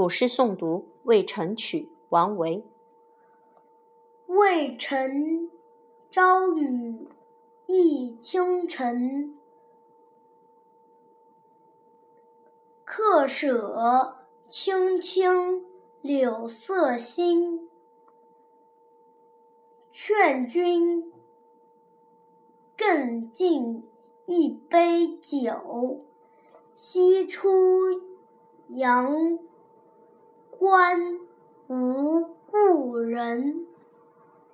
古诗诵读《渭城曲》王维。渭城朝雨浥轻尘，客舍青青柳色新。劝君更尽一杯酒，西出阳观无故人。